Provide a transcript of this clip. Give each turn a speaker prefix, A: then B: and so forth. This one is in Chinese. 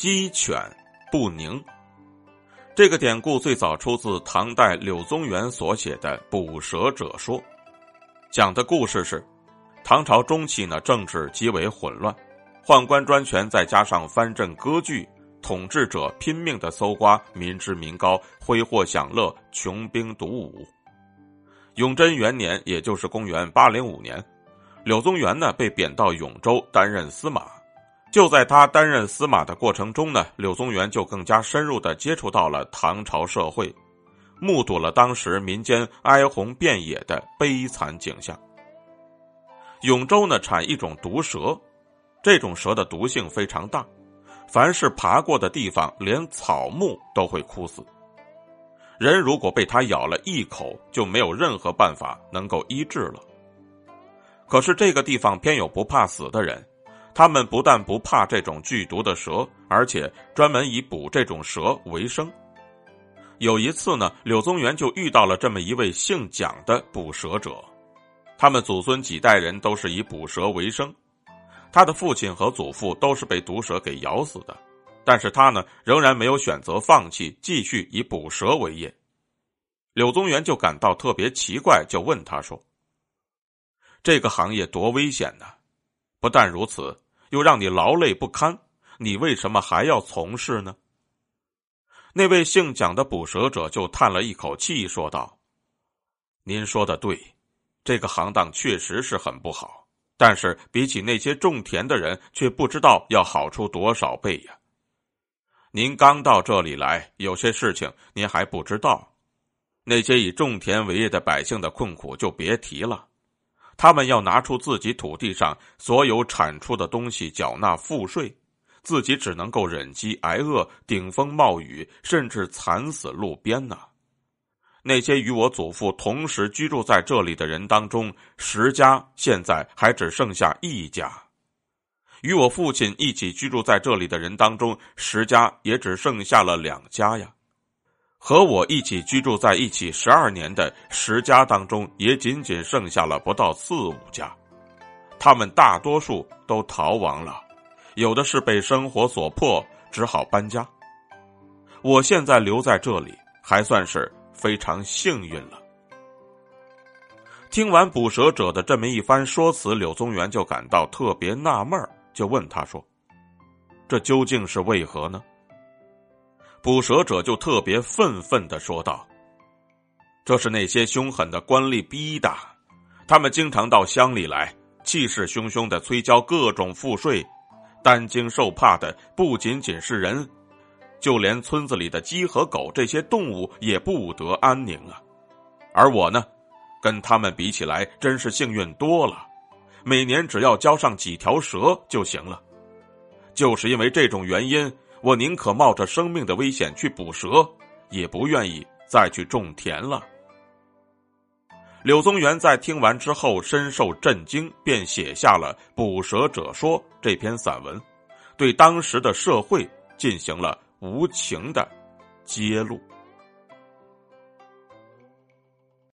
A: 鸡犬不宁。这个典故最早出自唐代柳宗元所写的《捕蛇者说》，讲的故事是，唐朝中期呢，政治极为混乱，宦官专权，再加上藩镇割据，统治者拼命的搜刮民脂民膏，挥霍享乐，穷兵黩武。永贞元年，也就是公元八零五年，柳宗元呢被贬到永州担任司马。就在他担任司马的过程中呢，柳宗元就更加深入的接触到了唐朝社会，目睹了当时民间哀鸿遍野的悲惨景象。永州呢产一种毒蛇，这种蛇的毒性非常大，凡是爬过的地方，连草木都会枯死。人如果被它咬了一口，就没有任何办法能够医治了。可是这个地方偏有不怕死的人。他们不但不怕这种剧毒的蛇，而且专门以捕这种蛇为生。有一次呢，柳宗元就遇到了这么一位姓蒋的捕蛇者，他们祖孙几代人都是以捕蛇为生。他的父亲和祖父都是被毒蛇给咬死的，但是他呢，仍然没有选择放弃，继续以捕蛇为业。柳宗元就感到特别奇怪，就问他说：“这个行业多危险呢？”不但如此，又让你劳累不堪，你为什么还要从事呢？那位姓蒋的捕蛇者就叹了一口气，说道：“您说的对，这个行当确实是很不好，但是比起那些种田的人，却不知道要好出多少倍呀。您刚到这里来，有些事情您还不知道，那些以种田为业的百姓的困苦就别提了。”他们要拿出自己土地上所有产出的东西缴纳赋税，自己只能够忍饥挨饿、顶风冒雨，甚至惨死路边呢。那些与我祖父同时居住在这里的人当中，十家现在还只剩下一家；与我父亲一起居住在这里的人当中，十家也只剩下了两家呀。和我一起居住在一起十二年的十家当中，也仅仅剩下了不到四五家，他们大多数都逃亡了，有的是被生活所迫，只好搬家。我现在留在这里，还算是非常幸运了。听完捕蛇者的这么一番说辞，柳宗元就感到特别纳闷就问他说：“这究竟是为何呢？”捕蛇者就特别愤愤的说道：“这是那些凶狠的官吏逼的，他们经常到乡里来，气势汹汹的催交各种赋税，担惊受怕的不仅仅是人，就连村子里的鸡和狗这些动物也不得安宁啊。而我呢，跟他们比起来，真是幸运多了，每年只要交上几条蛇就行了。就是因为这种原因。”我宁可冒着生命的危险去捕蛇，也不愿意再去种田了。柳宗元在听完之后深受震惊，便写下了《捕蛇者说》这篇散文，对当时的社会进行了无情的揭露。